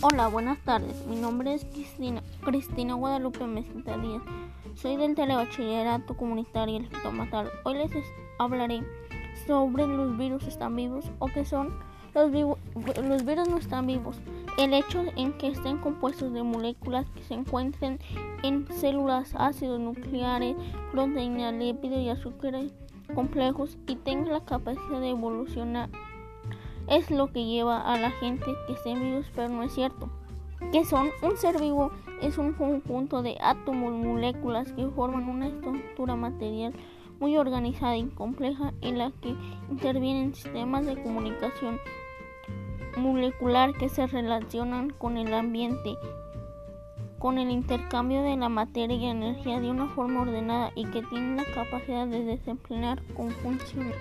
Hola, buenas tardes. Mi nombre es Cristina, Cristina Guadalupe Mesita Díaz. Soy del Telebachillerato Comunitario El Matal. Hoy les hablaré sobre los virus están vivos o qué son. Los, los virus no están vivos. El hecho en que estén compuestos de moléculas que se encuentren en células, ácidos nucleares, proteínas, lípidos y azúcares complejos y tengan la capacidad de evolucionar es lo que lleva a la gente que estén vivos, pero no es cierto. Que son un ser vivo es un conjunto de átomos, moléculas que forman una estructura material muy organizada y compleja en la que intervienen sistemas de comunicación molecular que se relacionan con el ambiente, con el intercambio de la materia y energía de una forma ordenada y que tienen la capacidad de desempeñar con funciones.